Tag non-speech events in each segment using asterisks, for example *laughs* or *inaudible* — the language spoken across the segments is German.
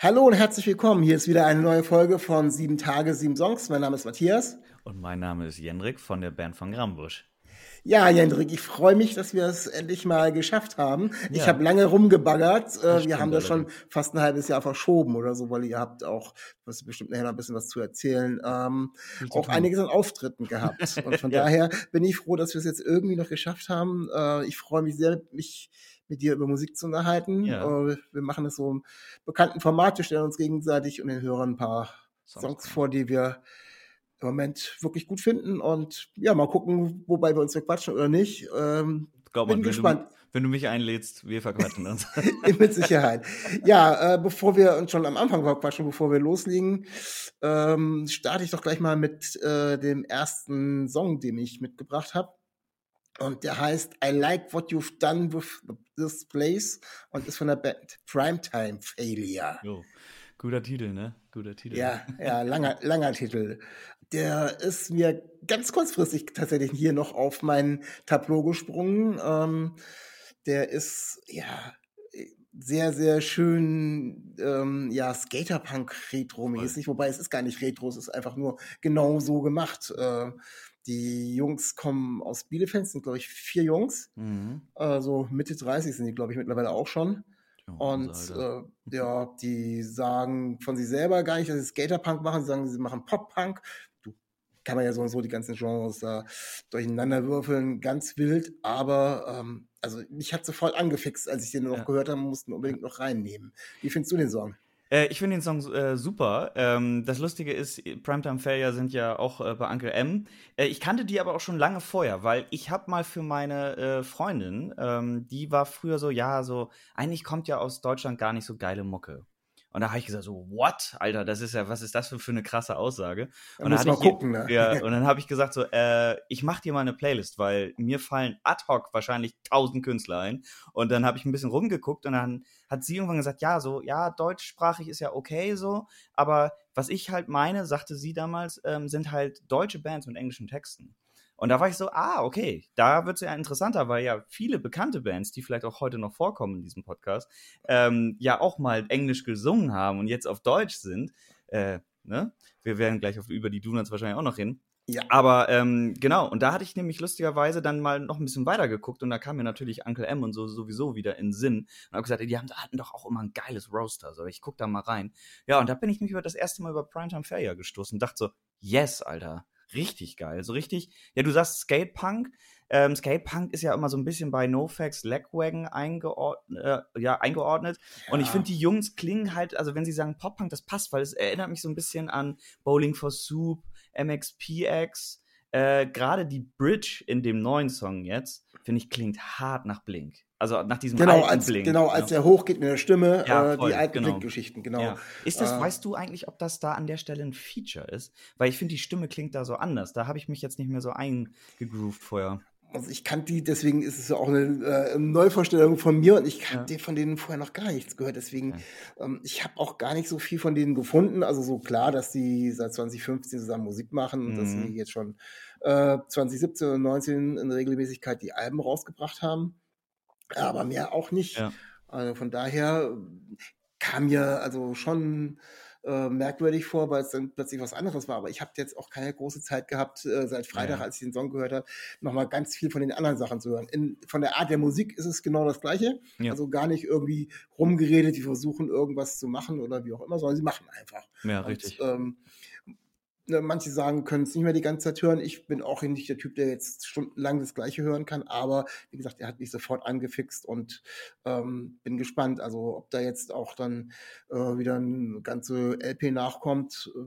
Hallo und herzlich willkommen. Hier ist wieder eine neue Folge von Sieben Tage, sieben Songs. Mein Name ist Matthias. Und mein Name ist Jendrik von der Band von Grambusch. Ja, Jendrik, ich freue mich, dass wir es endlich mal geschafft haben. Ja. Ich habe lange rumgebaggert. Äh, wir haben das schon fast ein halbes Jahr verschoben oder so, weil ihr habt auch, was bestimmt nachher noch ein bisschen was zu erzählen, ähm, auch einiges an Auftritten gehabt. *laughs* Und von ja. daher bin ich froh, dass wir es jetzt irgendwie noch geschafft haben. Äh, ich freue mich sehr, mich mit dir über Musik zu unterhalten. Ja. Äh, wir machen das so im bekannten Format. Wir stellen uns gegenseitig und den Hörern ein paar Songs, Songs vor, die wir im Moment wirklich gut finden. Und ja, mal gucken, wobei wir uns verquatschen oder nicht. Ähm, Glaub bin mal, gespannt. Du, wenn du mich einlädst, wir verquatschen uns. *laughs* Mit Sicherheit. Ja, äh, bevor wir uns schon am Anfang verquatschen, bevor wir loslegen, ähm, starte ich doch gleich mal mit äh, dem ersten Song, den ich mitgebracht habe. Und der heißt I Like What You've Done with This Place und ist von der Band Primetime Failure. Jo. Guter Titel, ne? Guter Titel. Ja, ja, langer, langer Titel. Der ist mir ganz kurzfristig tatsächlich hier noch auf mein Tableau gesprungen. Ähm, der ist, ja, sehr, sehr schön, ähm, ja, Skaterpunk-Retro-mäßig, wobei es ist gar nicht Retro, es ist einfach nur genau so gemacht. Äh, die Jungs kommen aus Bielefeld, sind, glaube ich, vier Jungs. Mhm. Also Mitte 30 sind die, glaube ich, mittlerweile auch schon. Und äh, ja, die sagen von sich selber gar nicht, dass sie Skaterpunk machen, sie sagen, sie machen Pop-Punk. Du kann man ja so und so die ganzen Genres da durcheinander würfeln, ganz wild, aber ähm, also mich hat sofort angefixt, als ich den noch ja. gehört habe, mussten unbedingt noch reinnehmen. Wie findest du den Song? Äh, ich finde den Song äh, super. Ähm, das Lustige ist, Primetime Failure sind ja auch äh, bei Uncle M. Äh, ich kannte die aber auch schon lange vorher, weil ich habe mal für meine äh, Freundin, ähm, die war früher so, ja, so, eigentlich kommt ja aus Deutschland gar nicht so geile Mucke. Und da habe ich gesagt, so, what? Alter, das ist ja, was ist das für, für eine krasse Aussage? Da und dann, mal gucken, ne? ja, *laughs* und dann habe ich gesagt, so, äh, ich mache dir mal eine Playlist, weil mir fallen ad hoc wahrscheinlich tausend Künstler ein. Und dann habe ich ein bisschen rumgeguckt und dann hat sie irgendwann gesagt, ja, so, ja, deutschsprachig ist ja okay so, aber was ich halt meine, sagte sie damals, ähm, sind halt deutsche Bands mit englischen Texten. Und da war ich so, ah, okay, da wird es ja interessanter, weil ja viele bekannte Bands, die vielleicht auch heute noch vorkommen in diesem Podcast, ähm, ja auch mal Englisch gesungen haben und jetzt auf Deutsch sind. Äh, ne? Wir werden gleich auf, über die Donuts wahrscheinlich auch noch hin. Ja. Aber ähm, genau, und da hatte ich nämlich lustigerweise dann mal noch ein bisschen weiter geguckt und da kam mir natürlich Uncle M und so sowieso wieder in den Sinn und habe gesagt, die haben, hatten doch auch immer ein geiles Roaster, so ich guck da mal rein. Ja, und da bin ich mich über das erste Mal über Primetime Failure gestoßen und dachte so, yes, Alter, richtig geil. So richtig, ja, du sagst Skatepunk. Ähm, Skatepunk ist ja immer so ein bisschen bei NoFX Legwagon eingeordnet, äh, ja, eingeordnet. Ja. Und ich finde, die Jungs klingen halt, also wenn sie sagen Pop-Punk, das passt, weil es erinnert mich so ein bisschen an Bowling for Soup, MXPX. Äh, Gerade die Bridge in dem neuen Song jetzt, finde ich, klingt hart nach Blink. Also nach diesem genau, alten als, Blink. Genau, als ja. der hochgeht mit der Stimme, ja, äh, die alten genau. Blink-Geschichten, genau. Ja. Ist das, äh, weißt du eigentlich, ob das da an der Stelle ein Feature ist? Weil ich finde, die Stimme klingt da so anders. Da habe ich mich jetzt nicht mehr so eingegroovt vorher. Also ich kannte die, deswegen ist es ja auch eine äh, Neuvorstellung von mir und ich kannte ja. von denen vorher noch gar nichts gehört. Deswegen, ja. ähm, ich habe auch gar nicht so viel von denen gefunden. Also so klar, dass die seit 2015 zusammen Musik machen und dass sie mhm. jetzt schon äh, 2017 und 2019 in Regelmäßigkeit die Alben rausgebracht haben aber mehr auch nicht. Ja. Also von daher kam mir also schon äh, merkwürdig vor, weil es dann plötzlich was anderes war. Aber ich habe jetzt auch keine große Zeit gehabt, äh, seit Freitag, ja. als ich den Song gehört habe, nochmal ganz viel von den anderen Sachen zu hören. In, von der Art der Musik ist es genau das Gleiche. Ja. Also gar nicht irgendwie rumgeredet, die versuchen irgendwas zu machen oder wie auch immer, sondern sie machen einfach. Ja, richtig. Und, ähm, manche sagen, können es nicht mehr die ganze Zeit hören. Ich bin auch nicht der Typ, der jetzt stundenlang das Gleiche hören kann. Aber wie gesagt, er hat mich sofort angefixt und ähm, bin gespannt. Also ob da jetzt auch dann äh, wieder eine ganze LP nachkommt, äh,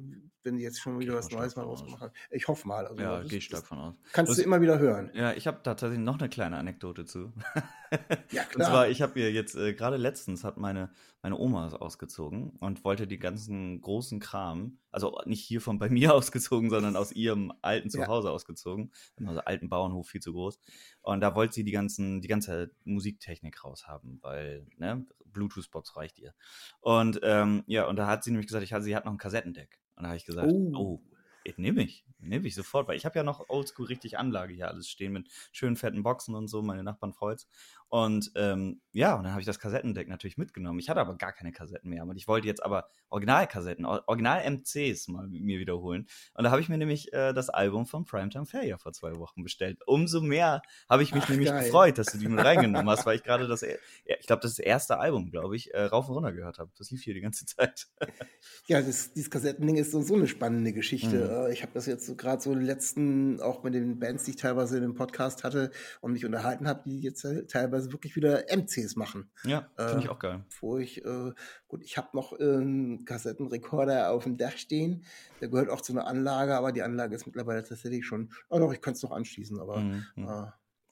wenn die jetzt schon wieder was Neues mal rausgemacht haben. Ich hoffe mal. Also, ja, gehe stark von aus. Kannst das, du immer wieder hören. Ja, ich habe da tatsächlich noch eine kleine Anekdote zu. ja, *laughs* klar. Und zwar, ich habe mir jetzt äh, gerade letztens hat meine meine Oma ausgezogen und wollte die ganzen großen Kram, also nicht hier von bei mir *laughs* ausgezogen, sondern aus ihrem alten Ja. Zuhause ausgezogen. Also alten Bauernhof, viel zu groß. Und da wollte sie die ganzen, die ganze Musiktechnik raushaben, weil, ne, Bluetooth-Box reicht ihr. Und ähm, ja, und da hat sie nämlich gesagt, ich, sie hat noch ein Kassettendeck. Und da habe ich gesagt, Oh. oh, ich nehme ich, nehme ich sofort, weil ich habe ja noch oldschool richtig Anlage hier alles stehen mit schönen fetten Boxen und so, meine Nachbarn freut's. Und ähm, ja, und dann habe ich das Kassettendeck natürlich mitgenommen. Ich hatte aber gar keine Kassetten mehr. Und ich wollte jetzt aber Originalkassetten, Or- Original-MCs mal mit mir wiederholen. Und da habe ich mir nämlich äh, das Album von Primetime Failure vor zwei Wochen bestellt. Umso mehr habe ich mich Ach, nämlich geil. gefreut, dass du die mit reingenommen hast, weil ich gerade das, e- ich glaube, das erste Album, glaube ich, äh, rauf und runter gehört habe. Das lief hier die ganze Zeit. *laughs* Ja, das, dieses Kassettending ist so, so eine spannende Geschichte. Mhm. Äh, Ich habe das jetzt so gerade so die letzten, auch mit den Bands, die ich teilweise in dem Podcast hatte und mich unterhalten habe, die jetzt äh, teilweise wirklich wieder MCs machen. ja, finde Äh, ich auch geil. Wo ich, äh, gut, ich habe noch äh, einen Kassettenrekorder auf dem Dach stehen. Der gehört auch zu einer Anlage, aber die Anlage ist mittlerweile tatsächlich schon, oh doch, ich könnte es noch anschließen, aber Mhm, mhm. äh,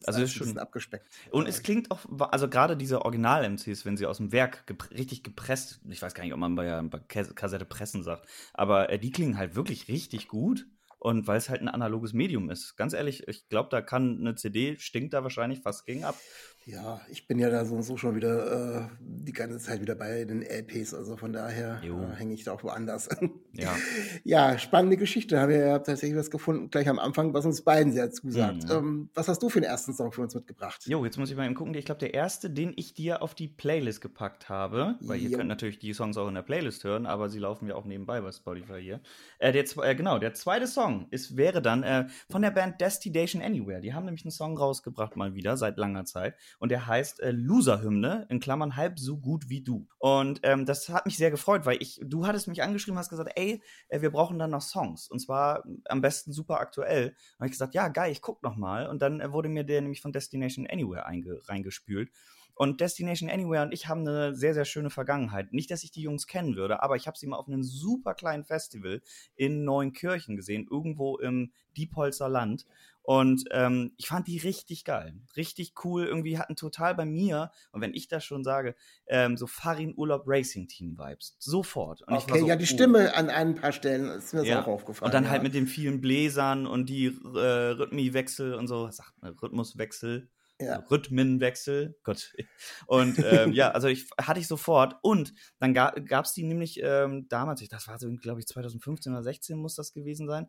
Also ist ist ein bisschen schon- abgespeckt. Und Äh, es klingt auch, also gerade diese Original-MCs, wenn sie aus dem Werk gep richtig gepresst, ich weiß gar nicht, ob man bei, bei Kas- Kassette pressen sagt, aber äh, die klingen halt wirklich richtig gut. Und weil es halt ein analoges Medium ist. Ganz ehrlich, ich glaube, da kann eine CD, stinkt da wahrscheinlich fast gegen ab. Ja, ich bin ja da so und so schon wieder äh, die ganze Zeit wieder bei den LPs, also von daher äh, hänge ich da auch woanders. Ja. *laughs* ja, spannende Geschichte. Haben wir ja tatsächlich was gefunden, gleich am Anfang, was uns beiden sehr zusagt. Mhm. Ähm, was hast du für den ersten Song für uns mitgebracht? Jo, jetzt muss ich mal eben gucken. Ich glaube, der erste, den ich dir auf die Playlist gepackt habe, weil ihr Jo. könnt natürlich die Songs auch in der Playlist hören, aber sie laufen ja auch nebenbei bei Spotify hier. Äh, der, äh, genau, der zweite Song ist, wäre dann äh, von der Band Destination Anywhere. Die haben nämlich einen Song rausgebracht mal wieder, seit langer Zeit. Und der heißt äh, Loser-Hymne, in Klammern halb so gut wie du. Und ähm, das hat mich sehr gefreut, weil ich, du hattest mich angeschrieben, hast gesagt, ey, äh, wir brauchen dann noch Songs. Und zwar äh, am besten super aktuell. Da habe ich gesagt, ja, geil, ich guck noch mal. Und dann äh, wurde mir der nämlich von Destination Anywhere einge reingespült. Und Destination Anywhere und ich haben eine sehr, sehr schöne Vergangenheit. Nicht, dass ich die Jungs kennen würde, aber ich habe sie mal auf einem super kleinen Festival in Neunkirchen gesehen, irgendwo im Diepholzer Land. Und ähm, ich fand die richtig geil. Richtig cool. Irgendwie hatten total bei mir, und wenn ich das schon sage, ähm, so Farin Urlaub Racing Team Vibes. Sofort. Und Okay, so, ja, die. Stimme an ein paar Stellen ist mir Ja. auch aufgefallen. Und dann ja. halt mit den vielen Bläsern und die äh, Rhythmiwechsel und so, was sagt man, Rhythmuswechsel, Ja. Rhythmenwechsel, *laughs* Gott. Und ähm, ja, also ich hatte ich sofort. Und dann ga, gab es die nämlich ähm, damals, ich, das war so, glaube ich, 2015 oder 16 muss das gewesen sein.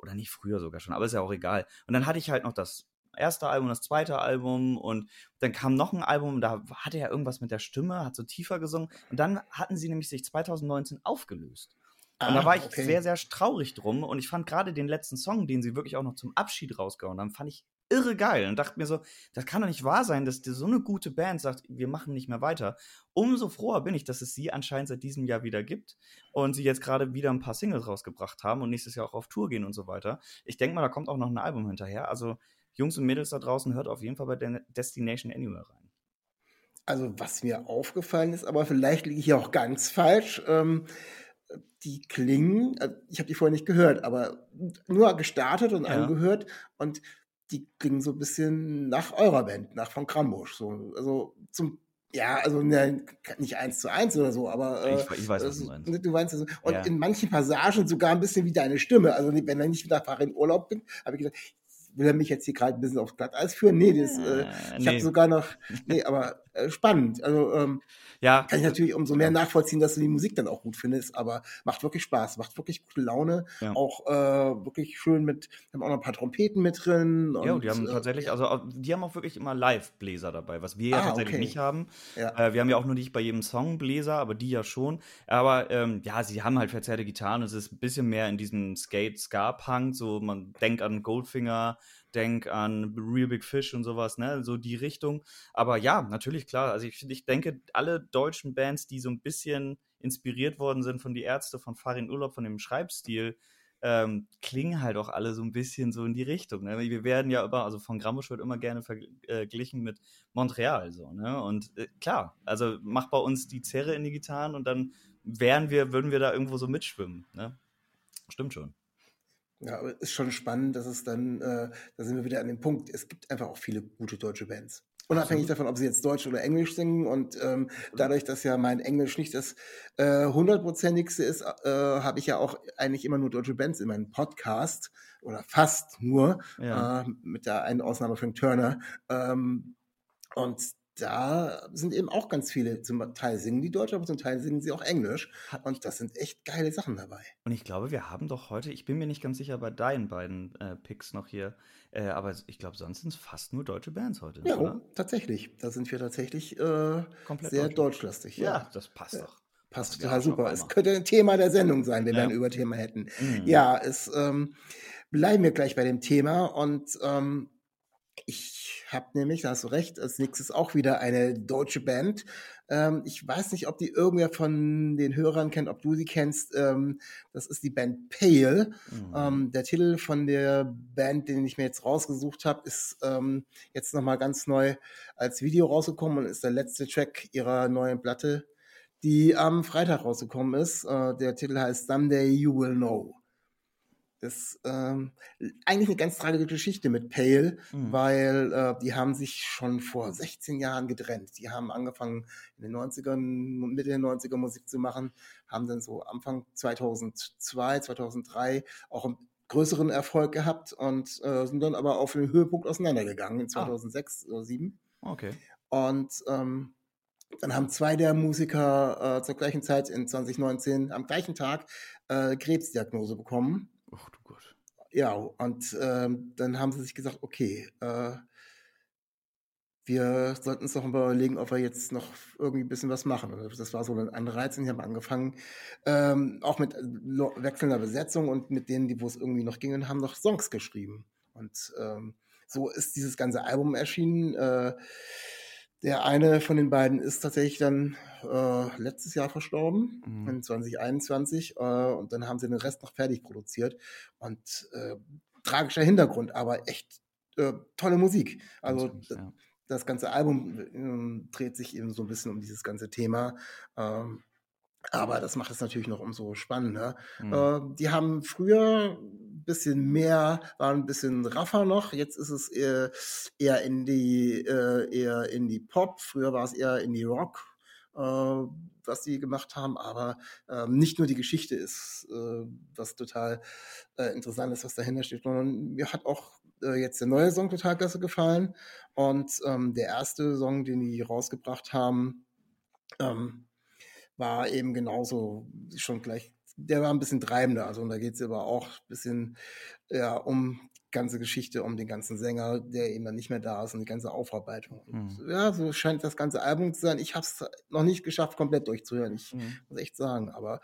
Oder nicht früher sogar schon, aber ist ja auch egal. Und dann hatte ich halt noch das erste Album, das zweite Album und dann kam noch ein Album, da hatte er irgendwas mit der Stimme, hat so tiefer gesungen. Und dann hatten sie nämlich sich 2019 aufgelöst. Und da Ah, war ich okay. sehr, sehr traurig drum. Und ich fand gerade den letzten Song, den sie wirklich auch noch zum Abschied rausgehauen haben, fand ich irre geil. Und dachte mir so, das kann doch nicht wahr sein, dass dir so eine gute Band sagt, wir machen nicht mehr weiter. Umso froher bin ich, dass es sie anscheinend seit diesem Jahr wieder gibt und sie jetzt gerade wieder ein paar Singles rausgebracht haben und nächstes Jahr auch auf Tour gehen und so weiter. Ich denke mal, da kommt auch noch ein Album hinterher. Also Jungs und Mädels da draußen, hört auf jeden Fall bei Den- Destination Anywhere rein. Also, was mir aufgefallen ist, aber vielleicht liege ich hier auch ganz falsch. Ähm, die klingen, äh, ich habe die vorher nicht gehört, aber nur gestartet und Ja. angehört und die klingen so ein bisschen nach eurer Band, nach von Krambusch. So, also zum, ja, also ne, nicht eins zu eins oder so, aber äh, Ich, ich weiß, was das- du meinst. Du meinst also, und Ja. in manchen Passagen sogar ein bisschen wie deine Stimme. Also wenn er nicht wieder Fahrer in Urlaub bin, habe ich gedacht, will er mich jetzt hier gerade ein bisschen aufs Glatteis führen? Nee, das, äh, Äh, ich habe nee. sogar noch, nee, aber äh, spannend. Also ähm, Ja, kann ich natürlich umso mehr nachvollziehen, dass du die Musik dann auch gut findest, aber macht wirklich Spaß, macht wirklich gute Laune. Ja. Auch äh, wirklich schön mit, haben auch noch ein paar Trompeten mit drin. Ja, und, die haben äh, tatsächlich, also die haben auch wirklich immer Live-Bläser dabei, was wir ja Ah, tatsächlich okay. nicht haben. Ja. Äh, wir haben ja auch nur nicht bei jedem Song Bläser, aber die ja schon. Aber ähm, ja, sie haben halt verzerrte Gitarren. Es ist ein bisschen mehr in diesem Skate-Ska-Punk. So, man denkt an Goldfinger, denkt an Real Big Fish und sowas, ne? So die Richtung. Aber ja, natürlich, klar. Also ich, ich denke, alle deutschen Bands, die so ein bisschen inspiriert worden sind von die Ärzte, von Farin Urlaub, von dem Schreibstil, ähm, klingen halt auch alle so ein bisschen so in die Richtung. Ne? Wir werden ja immer, also von Grambusch wird immer gerne verglichen mit Montreal, so, ne? Und äh, klar, also macht bei uns die Zerre in die Gitarren und dann wären wir, würden wir da irgendwo so mitschwimmen, ne? Stimmt schon. Ja, aber ist schon spannend, dass es dann, äh, da sind wir wieder an dem Punkt, es gibt einfach auch viele gute deutsche Bands. Unabhängig davon, ob sie jetzt Deutsch oder Englisch singen. Und ähm, dadurch, dass ja mein Englisch nicht das äh, hundertprozentigste ist, äh, habe ich ja auch eigentlich immer nur deutsche Bands in meinem Podcast oder fast nur, Ja. äh, mit der einen Ausnahme Frank Turner. Ähm, und da sind eben auch ganz viele, zum Teil singen die Deutsch, aber zum Teil singen sie auch Englisch. Und das sind echt geile Sachen dabei. Und ich glaube, wir haben doch heute, ich bin mir nicht ganz sicher bei deinen beiden äh, Picks noch hier, äh, aber ich glaube, sonst sind es fast nur deutsche Bands heute, Ja, oder? tatsächlich. Da sind wir tatsächlich äh, Komplett sehr deutsch. deutschlastig. Ja, das passt Ja. doch. Passt Ja, total schon super. Es könnte ein Thema der Sendung sein, wenn wir Ja. ein Überthema hätten. Mhm. Ja, es ähm, bleiben wir gleich bei dem Thema und ähm, ich habe nämlich, da hast du recht, als nächstes auch wieder eine deutsche Band. Ähm, ich weiß nicht, ob die irgendwer von den Hörern kennt, ob du sie kennst. Ähm, das ist die Band Pale. Mhm. Ähm, der Titel von der Band, den ich mir jetzt rausgesucht habe, ist ähm, jetzt nochmal ganz neu als Video rausgekommen und ist der letzte Track ihrer neuen Platte, die am Freitag rausgekommen ist. Äh, der Titel heißt Someday You Will Know. Das ist ähm, eigentlich eine ganz tragische Geschichte mit Pale, Mhm. weil äh, die haben sich schon vor 16 Jahren getrennt. Die haben angefangen in den 90ern, Mitte der 90er Musik zu machen, haben dann so Anfang 2002, 2003 auch einen größeren Erfolg gehabt und äh, sind dann aber auf den Höhepunkt auseinandergegangen in 2006 oder 2007. Okay. Und ähm, dann haben zwei der Musiker äh, zur gleichen Zeit in 2019 am gleichen Tag äh, Krebsdiagnose bekommen. Ja, und ähm, dann haben sie sich gesagt, okay, äh, wir sollten uns mal überlegen, ob wir jetzt noch irgendwie ein bisschen was machen. Und Das war so ein Anreiz und ich habe angefangen, ähm, auch mit äh, wechselnder Besetzung und mit denen, die wo es irgendwie noch ging, haben noch Songs geschrieben. Und ähm, so ist dieses ganze Album erschienen. Äh, der eine von den beiden ist tatsächlich dann äh, letztes Jahr verstorben, Mhm. in 2021. Äh, und dann haben sie den Rest noch fertig produziert. Und äh, tragischer Hintergrund, aber echt äh, tolle Musik. Also süß, ja. das ganze Album ähm, dreht sich eben so ein bisschen um dieses ganze Thema. Ähm, aber das macht es natürlich noch umso spannender. Mhm. Äh, die haben früher bisschen mehr, waren ein bisschen raffer noch. Jetzt ist es eher, eher in die, äh, eher in die Pop. Früher war es eher in die Rock, äh, was die gemacht haben. Aber ähm, nicht nur die Geschichte ist, äh, was total äh, interessant ist, was dahinter steht, sondern mir hat auch äh, jetzt der neue Song total klasse gefallen. Und ähm, der erste Song, den die rausgebracht haben, ähm, war eben genauso schon gleich, der war ein bisschen treibender. Also und da geht es aber auch ein bisschen ja, um die ganze Geschichte, um den ganzen Sänger, der eben dann nicht mehr da ist und die ganze Aufarbeitung. Und, Mhm. Ja, so scheint das ganze Album zu sein. Ich habe es noch nicht geschafft, komplett durchzuhören. Ich Mhm. muss echt sagen. Aber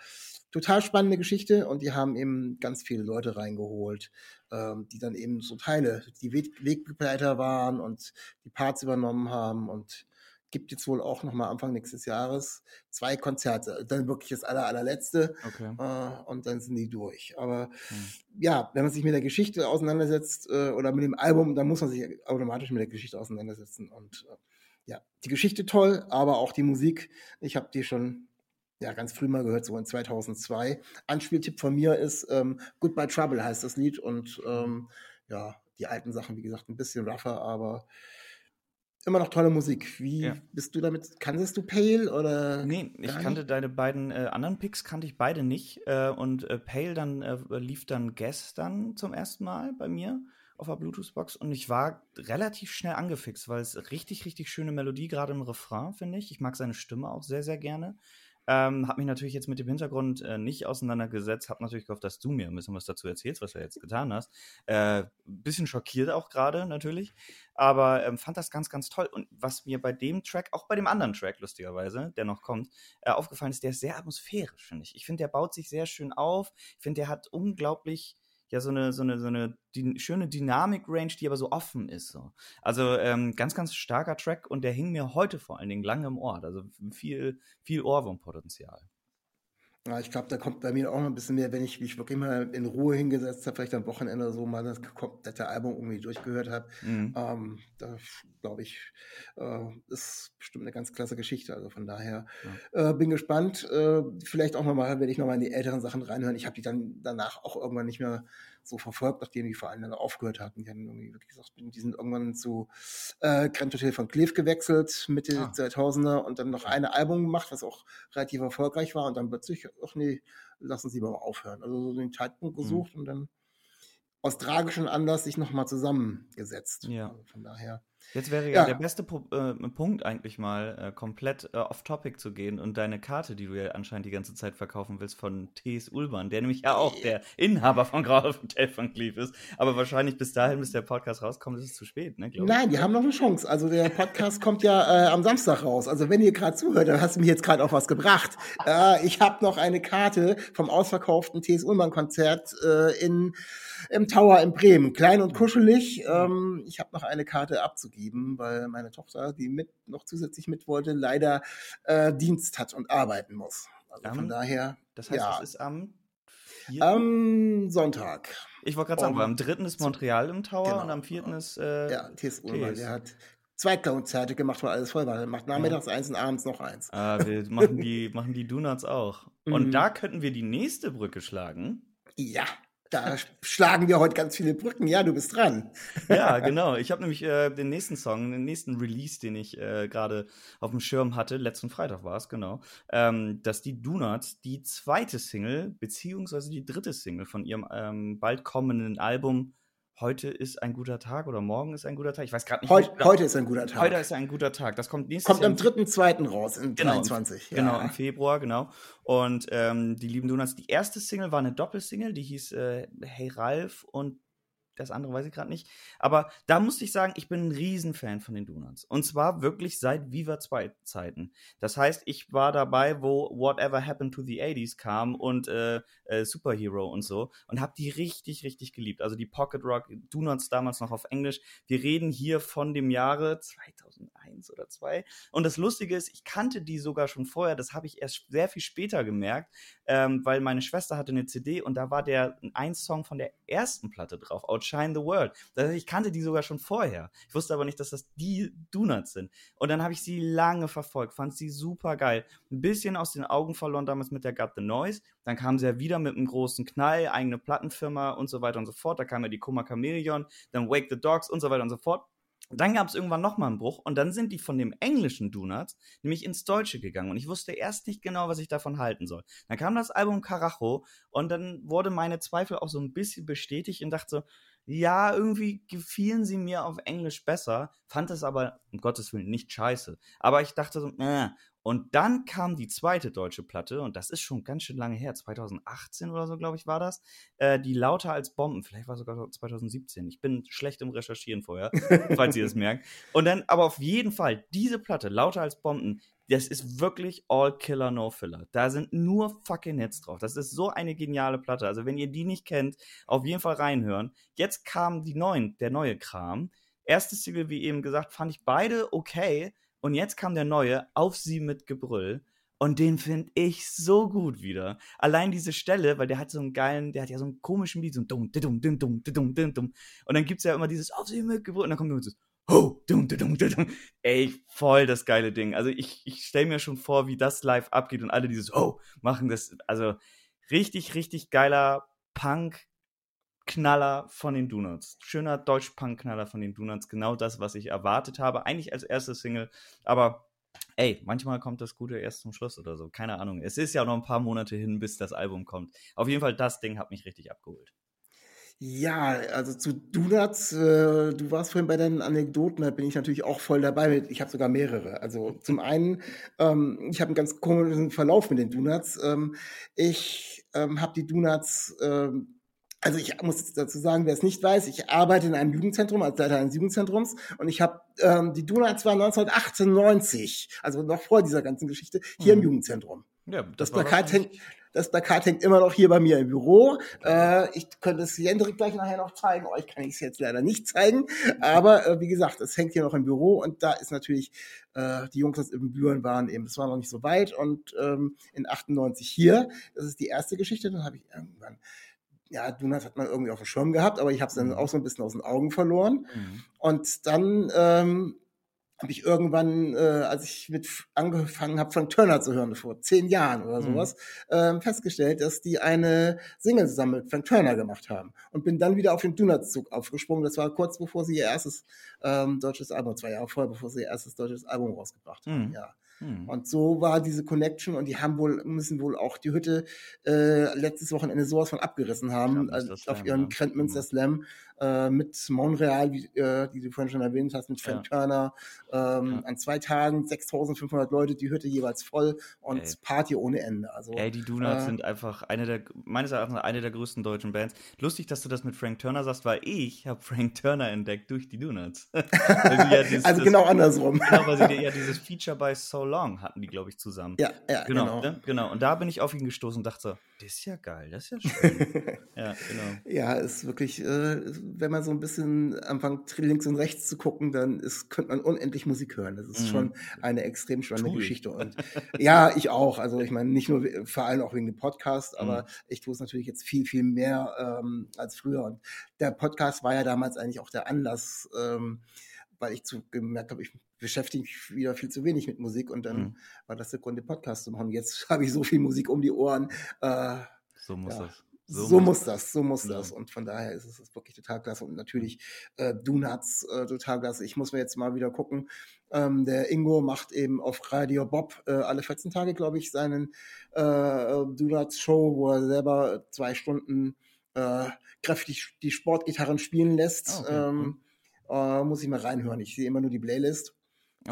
total spannende Geschichte und die haben eben ganz viele Leute reingeholt, ähm, die dann eben so Teile, die Weg Wegbegleiter waren und die Parts übernommen haben und gibt jetzt wohl auch noch mal Anfang nächstes Jahres zwei Konzerte. Dann wirklich das aller, allerletzte Okay. äh, und dann sind die durch. Aber Mhm. ja, wenn man sich mit der Geschichte auseinandersetzt äh, oder mit dem Album, dann muss man sich automatisch mit der Geschichte auseinandersetzen. Und äh, ja, die Geschichte toll, aber auch die Musik. Ich habe die schon ja, ganz früh mal gehört, so in 2002. Anspieltipp von mir ist ähm, Goodbye Trouble heißt das Lied und ähm, ja, die alten Sachen, wie gesagt, ein bisschen rougher, aber immer noch tolle Musik. Wie Ja. bist du damit? Kanntest du Pale oder? Nee, ich kannte nicht? deine beiden äh, anderen Picks, kannte ich beide nicht. Äh, und äh, Pale dann äh, lief dann gestern zum ersten Mal bei mir auf der Bluetooth-Box und ich war relativ schnell angefixt, weil es richtig, richtig schöne Melodie, gerade im Refrain, finde ich. Ich mag seine Stimme auch sehr, sehr gerne. Ähm, hab mich natürlich jetzt mit dem Hintergrund äh, nicht auseinandergesetzt, hab natürlich gehofft, dass du mir ein bisschen was dazu erzählst, was du jetzt getan hast. Äh, bisschen schockiert auch gerade natürlich, aber ähm, fand das ganz, ganz toll. Und was mir bei dem Track, auch bei dem anderen Track lustigerweise, der noch kommt, äh, aufgefallen ist, der ist sehr atmosphärisch, finde ich. Ich finde, der baut sich sehr schön auf. Ich finde, der hat unglaublich ja so eine so eine so eine die, schöne Dynamik-Range, die aber so offen ist. So. Also ähm, ganz ganz starker Track und der hing mir heute vor allen Dingen lange im Ohr. Also viel viel Ohrwurmpotenzial. Ja, ich glaube, da kommt bei mir auch noch ein bisschen mehr, wenn ich mich wirklich mal in Ruhe hingesetzt habe, vielleicht am Wochenende so mal das komplette Album irgendwie durchgehört habe. Mhm. Ähm, da glaube ich, äh, ist bestimmt eine ganz klasse Geschichte. Also von daher ja. äh, bin gespannt. Äh, vielleicht auch nochmal, werde ich nochmal in die älteren Sachen reinhören. Ich habe die dann danach auch irgendwann nicht mehr so verfolgt, nachdem die vor allem dann aufgehört hatten. Die haben irgendwie wirklich gesagt, die sind irgendwann zu äh, Grand Hotel von Cleve gewechselt, Mitte ah. 2000er und dann noch ein Album gemacht, was auch relativ erfolgreich war und dann plötzlich, ach nee, lassen sie mal aufhören. Also so den Zeitpunkt mhm. gesucht mhm. und dann aus tragischem Anlass sich nochmal zusammengesetzt. Ja. Also von daher. Jetzt wäre ja, ja. der beste Pu äh, Punkt eigentlich mal, äh, komplett äh, off-topic zu gehen und deine Karte, die du ja anscheinend die ganze Zeit verkaufen willst, von T.S. Ulban, der nämlich ja auch der Inhaber von Grauhof Hotel von Cleve ist. Aber wahrscheinlich bis dahin, bis der Podcast rauskommt, ist es zu spät, ne? Nein, die haben noch eine Chance. Also der Podcast kommt ja äh, am Samstag raus. Also wenn ihr gerade zuhört, dann hast du mir jetzt gerade auch was gebracht. Äh, ich habe noch eine Karte vom ausverkauften T.S. Ulban-Konzert äh, in im Tower in Bremen. Klein und kuschelig. Ähm, ich habe noch eine Karte abzugeben, weil meine Tochter, die mit noch zusätzlich mit wollte, leider äh, Dienst hat und arbeiten muss. Also von daher. Das heißt, ja. es ist am am Sonntag. Ich wollte gerade sagen, um, am 3. ist Montreal im Tower genau. und am 4. ist. Äh, ja, TS. Der hat zwei Konzerte gemacht, weil alles voll war. Er macht nachmittags ja. eins und abends noch eins. Ah, wir machen die, machen die Donuts auch. Und *laughs* mhm. da könnten wir die nächste Brücke schlagen. Ja. Da schlagen wir heute ganz viele Brücken. Ja, du bist dran. Ja, genau. Ich habe nämlich äh, den nächsten Song, den nächsten Release, den ich äh, gerade auf dem Schirm hatte, letzten Freitag war es, genau, ähm, dass die Donuts die zweite Single, beziehungsweise die dritte Single von ihrem ähm, bald kommenden Album heute ist ein guter Tag oder morgen ist ein guter Tag. Ich weiß gerade nicht. Heut, heute ist ein guter Tag. Heute ist ein guter Tag. Das kommt nächstes Kommt Jahr am 3.2. raus, in genau, 23. Ja. Genau, im Februar, genau. Und ähm, die lieben Donuts, die erste Single war eine Doppelsingle, die hieß äh, Hey Ralf und das andere weiß ich gerade nicht. Aber da musste ich sagen, ich bin ein Riesenfan von den Donuts. Und zwar wirklich seit Viva 2 Zeiten. Das heißt, ich war dabei, wo Whatever Happened to the 80s kam und äh, äh, Superhero und so und habe die richtig, richtig geliebt. Also die Pocket Rock Donuts damals noch auf Englisch. Wir reden hier von dem Jahre 2001 oder 2. Und das Lustige ist, ich kannte die sogar schon vorher. Das habe ich erst sehr viel später gemerkt, ähm, weil meine Schwester hatte eine CD und da war der ein Song von der ersten Platte drauf, Outshine the World. Ich kannte die sogar schon vorher. Ich wusste aber nicht, dass das die Donuts sind. Und dann habe ich sie lange verfolgt, fand sie super geil. Ein bisschen aus den Augen verloren damals mit der Got the Noise. Dann kam sie ja wieder mit einem großen Knall, eigene Plattenfirma und so weiter und so fort. Da kam ja die Koma Chameleon, dann Wake the Dogs und so weiter und so fort. Dann gab es irgendwann nochmal einen Bruch und dann sind die von dem englischen Donuts nämlich ins Deutsche gegangen und ich wusste erst nicht genau, was ich davon halten soll. Dann kam das Album Carajo und dann wurde meine Zweifel auch so ein bisschen bestätigt und dachte so, ja, irgendwie gefielen sie mir auf Englisch besser, fand es aber, um Gottes Willen, nicht scheiße. Aber ich dachte so, äh. Und dann kam die zweite deutsche Platte, und das ist schon ganz schön lange her, 2018 oder so, glaube ich, war das, äh, die lauter als Bomben, vielleicht war sogar 2017. Ich bin schlecht im Recherchieren vorher, *laughs* falls ihr es merkt. Und dann, aber auf jeden Fall, diese Platte, lauter als Bomben, das ist wirklich All Killer No Filler. Da sind nur fucking Hits drauf. Das ist so eine geniale Platte. Also wenn ihr die nicht kennt, auf jeden Fall reinhören. Jetzt kam die neuen, der neue Kram. Erste Single, wie eben gesagt, fand ich beide okay. Und jetzt kam der neue, Auf sie mit Gebrüll. Und den finde ich so gut wieder. Allein diese Stelle, weil der hat so einen geilen, der hat ja so einen komischen Beat, so ein dumm, dumm, dumm, dumm, dumm, dumm, dumm. Und dann gibt's ja immer dieses Auf sie mit Gebrüll. Und dann kommt immer so, ho, dum, dum, dum, dum. Ey, voll das geile Ding. Also ich, ich stelle mir schon vor, wie das live abgeht und alle dieses ho machen das. Also richtig, richtig geiler Punk. Knaller von den Donuts. Schöner Deutsch-Punk-Knaller von den Donuts. Genau das, was ich erwartet habe. Eigentlich als erste Single. Aber ey, manchmal kommt das Gute erst zum Schluss oder so. Keine Ahnung. Es ist ja noch ein paar Monate hin, bis das Album kommt. Auf jeden Fall, das Ding hat mich richtig abgeholt. Ja, also zu Donuts, äh, du warst vorhin bei deinen Anekdoten, da bin ich natürlich auch voll dabei. Ich habe sogar mehrere. Also zum einen, ähm, ich habe einen ganz komischen Verlauf mit den Donuts. Ähm, ich ähm, habe die Donuts, ähm, also ich muss dazu sagen, wer es nicht weiß, ich arbeite in einem Jugendzentrum, als Leiter eines Jugendzentrums und ich habe, ähm, die Donuts war 1998, also noch vor dieser ganzen Geschichte, hier mhm. im Jugendzentrum. Ja, das, das Plakat hängt Das Plakat hängt immer noch hier bei mir im Büro. Äh, ich könnte es Jendrik gleich nachher noch zeigen. Euch kann ich es jetzt leider nicht zeigen. Aber äh, wie gesagt, es hängt hier noch im Büro und da ist natürlich äh, die Jungs aus Ibbenbüren waren eben, das war noch nicht so weit und ähm, in 98 hier. Das ist die erste Geschichte. Dann habe ich irgendwann ja, Donuts hat man irgendwie auf dem Schirm gehabt, aber ich habe es dann mhm. auch so ein bisschen aus den Augen verloren. Mhm. Und dann ähm, habe ich irgendwann, äh, als ich mit angefangen habe, Frank Turner zu hören, vor zehn Jahren oder mhm. sowas, mhm. äh, festgestellt, dass die eine Single zusammen mit Frank Turner gemacht haben. Und bin dann wieder auf den Donuts-Zug aufgesprungen. Das war kurz bevor sie ihr erstes ähm, deutsches Album, zwei Jahre vorher, bevor sie ihr erstes deutsches Album rausgebracht haben. Mhm. Ja. Hm. Und so war diese Connection und die haben wohl, müssen wohl auch die Hütte äh, letztes Wochenende sowas von abgerissen haben, also auf ihren ja. Krentmünster hm. Slam äh, mit Montreal, wie, äh, die du vorhin schon erwähnt hast, mit Frank ja. Turner. Ähm, ja. An zwei Tagen 6500 Leute, die Hütte jeweils voll und Ey. Party ohne Ende. Also, Ey, die Donuts äh, sind einfach eine der, meines Erachtens eine der größten deutschen Bands. Lustig, dass du das mit Frank Turner sagst, weil ich habe Frank Turner entdeckt durch die Donuts. *laughs* ja dieses, also genau das, andersrum. Genau, weil sie ja dieses Feature bei So Long hatten die, glaube ich, zusammen. Ja, ja, genau. Genau, ne? genau. Und da bin ich auf ihn gestoßen und dachte so, das ist ja geil, das ist ja schön. *laughs* ja, genau. Ja, ist wirklich, äh, wenn man so ein bisschen anfängt, links und rechts zu gucken, dann ist, könnte man unendlich Musik hören. Das ist mhm. schon eine extrem spannende. Geschichte. Und *laughs* ja, ich auch. Also ich meine, nicht nur, vor allem auch wegen dem Podcast, aber mhm. ich tue es natürlich jetzt viel, viel mehr ähm, als früher. Und der Podcast war ja damals eigentlich auch der Anlass, ähm, weil ich zu, gemerkt habe, ich beschäftige mich wieder viel zu wenig mit Musik und dann mhm. war das der Grund, den Podcast zu machen. Jetzt *laughs* habe ich so viel Musik um die Ohren. Äh, so muss ja. das. So, so muss das, so muss ja. das. Und von daher ist es wirklich total klasse. Und natürlich äh, Donuts äh, total klasse. Ich muss mir jetzt mal wieder gucken. Ähm, der Ingo macht eben auf Radio Bob äh, alle 14 Tage, glaube ich, seinen äh, Donuts Show, wo er selber zwei Stunden äh, kräftig die Sportgitarren spielen lässt. Oh, okay. ähm, äh, muss ich mal reinhören. Ich sehe immer nur die Playlist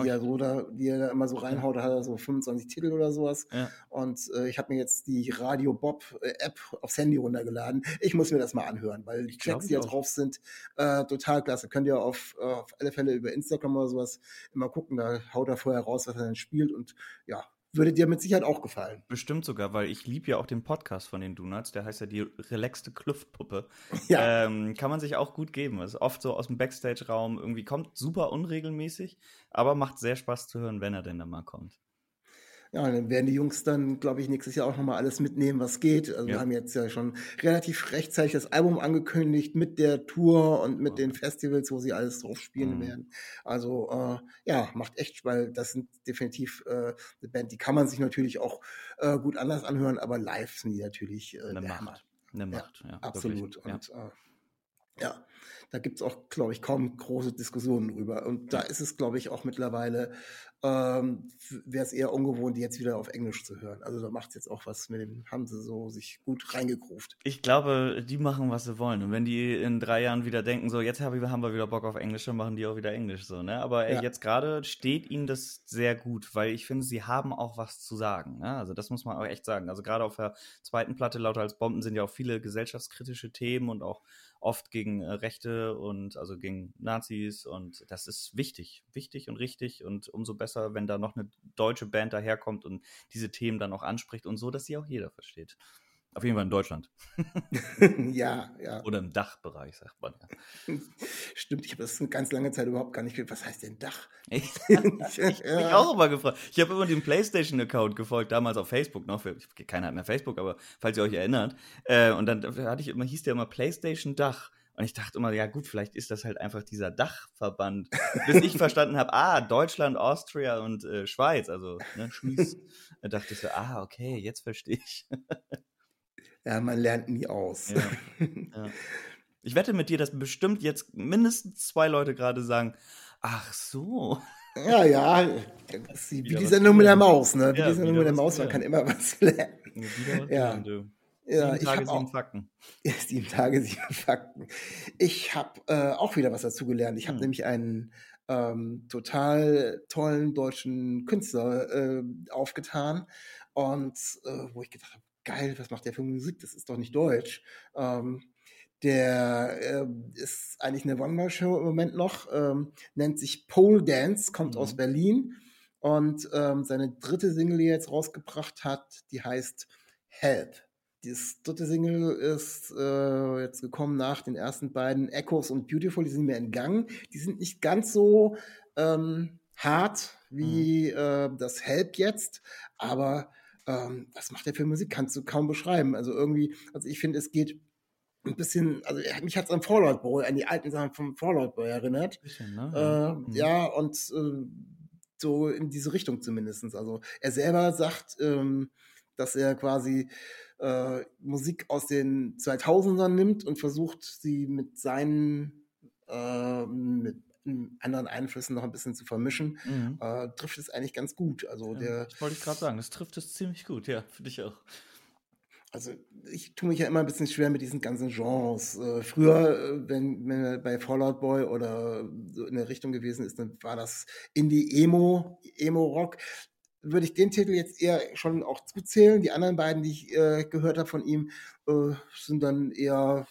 die er so da, die er da immer so reinhaut, da hat er so 25 Titel oder sowas. Ja. Und äh, ich habe mir jetzt die Radio Bob äh, App aufs Handy runtergeladen. Ich muss mir das mal anhören, weil die Tracks, die da drauf sind, äh, total klasse. Könnt ihr auf, äh, auf alle Fälle über Instagram oder sowas immer gucken. Da haut er vorher raus, was er dann spielt. Und ja, würde dir mit Sicherheit auch gefallen. Bestimmt sogar, weil ich liebe ja auch den Podcast von den Donuts, der heißt ja die relaxte Kluftpuppe. *laughs* Ja. Ähm, kann man sich auch gut geben. Ist oft so aus dem Backstage-Raum irgendwie kommt super unregelmäßig, aber macht sehr Spaß zu hören, wenn er denn da mal kommt. Ja, dann werden die Jungs dann, glaube ich, nächstes Jahr auch nochmal alles mitnehmen, was geht. Also ja. wir haben jetzt ja schon relativ rechtzeitig das Album angekündigt mit der Tour und mit den Festivals, wo sie alles drauf spielen mhm. werden. Also äh, ja, macht echt, weil das sind definitiv äh, eine Band, die kann man sich natürlich auch äh, gut anders anhören, aber live sind die natürlich äh, eine Macht. Eine Macht, ja. ja absolut. Wirklich. Und ja. Äh, ja, da gibt es auch, glaube ich, kaum große Diskussionen drüber. Und da ist es, glaube ich, auch mittlerweile, ähm, wäre es eher ungewohnt, die jetzt wieder auf Englisch zu hören. Also da macht es jetzt auch was mit dem, haben sie so sich gut reingegruft. Ich glaube, die machen, was sie wollen. Und wenn die in drei Jahren wieder denken, so, jetzt haben wir wieder Bock auf Englisch, dann machen die auch wieder Englisch so, ne? Aber ey, ja. jetzt gerade steht ihnen das sehr gut, weil ich finde, sie haben auch was zu sagen. Ne? Also das muss man auch echt sagen. Also gerade auf der zweiten Platte, lauter als Bomben, sind ja auch viele gesellschaftskritische Themen und auch oft gegen äh, Rechte und also gegen Nazis und das ist wichtig, wichtig und richtig und umso besser, wenn da noch eine deutsche Band daherkommt und diese Themen dann auch anspricht und so, dass sie auch jeder versteht. Auf jeden Fall in Deutschland. *laughs* ja, ja. Oder im Dachbereich, sagt man ja. *laughs* Stimmt, ich habe das eine ganz lange Zeit überhaupt gar nicht. Was heißt denn Dach? *laughs* ich ich habe mich auch immer gefragt. Ich habe immer den PlayStation-Account gefolgt, damals auf Facebook noch. Keiner hat mehr Facebook, aber falls ihr euch erinnert. Äh, und dann hatte ich immer, hieß der immer PlayStation Dach. Und ich dachte immer, ja gut, vielleicht ist das halt einfach dieser Dachverband. Bis ich verstanden habe, ah, Deutschland, Austria und äh, Schweiz, also ne, Schweiz. Da dachte ich so, ah, okay, jetzt verstehe ich. Ja, man lernt nie aus. Ja, ja. Ich wette mit dir, dass bestimmt jetzt mindestens zwei Leute gerade sagen, ach so. Ja, ja, wie die Sendung mit der Maus, ne? Wie ja, die Sendung mit der Maus, man kann immer was lernen. Ja. Ja, sieben Tage, sieben Fakten. *laughs* Sieben Tage, sieben Fakten. Ich habe äh, auch wieder was dazu gelernt. Ich habe hm. nämlich einen ähm, total tollen deutschen Künstler äh, aufgetan und äh, wo ich gedacht habe, geil, was macht der für Musik? Das ist doch nicht deutsch. Ähm, der äh, ist eigentlich eine One-Man-Show im Moment noch, ähm, nennt sich Pole Dance, kommt mhm. aus Berlin und ähm, seine dritte Single, die er jetzt rausgebracht hat, die heißt Help. Das dritte Single ist äh, jetzt gekommen nach den ersten beiden Echoes und Beautiful, die sind mir entgangen. Die sind nicht ganz so ähm, hart wie mhm. äh, das Help jetzt, aber ähm, was macht der für Musik? Kannst du kaum beschreiben. Also irgendwie, also ich finde, es geht ein bisschen, also mich hat es an Fallout Boy, an die alten Sachen vom Fallout Boy erinnert. Bisschen, ne? äh, mhm. Ja, und äh, so in diese Richtung zumindest. Also er selber sagt, ähm, dass er quasi äh, Musik aus den 2000ern nimmt und versucht, sie mit seinen äh, mit anderen Einflüssen noch ein bisschen zu vermischen, mhm. äh, trifft es eigentlich ganz gut. Also ja, der, das wollte ich gerade sagen, das trifft es ziemlich gut, ja, für dich auch. Also ich tue mich ja immer ein bisschen schwer mit diesen ganzen Genres. Äh, früher, äh, wenn, wenn er bei Fallout Boy oder so in der Richtung gewesen ist, dann war das Indie-Emo, Emo-Rock würde ich den Titel jetzt eher schon auch zuzählen. Die anderen beiden, die ich äh, gehört habe von ihm, äh, sind dann eher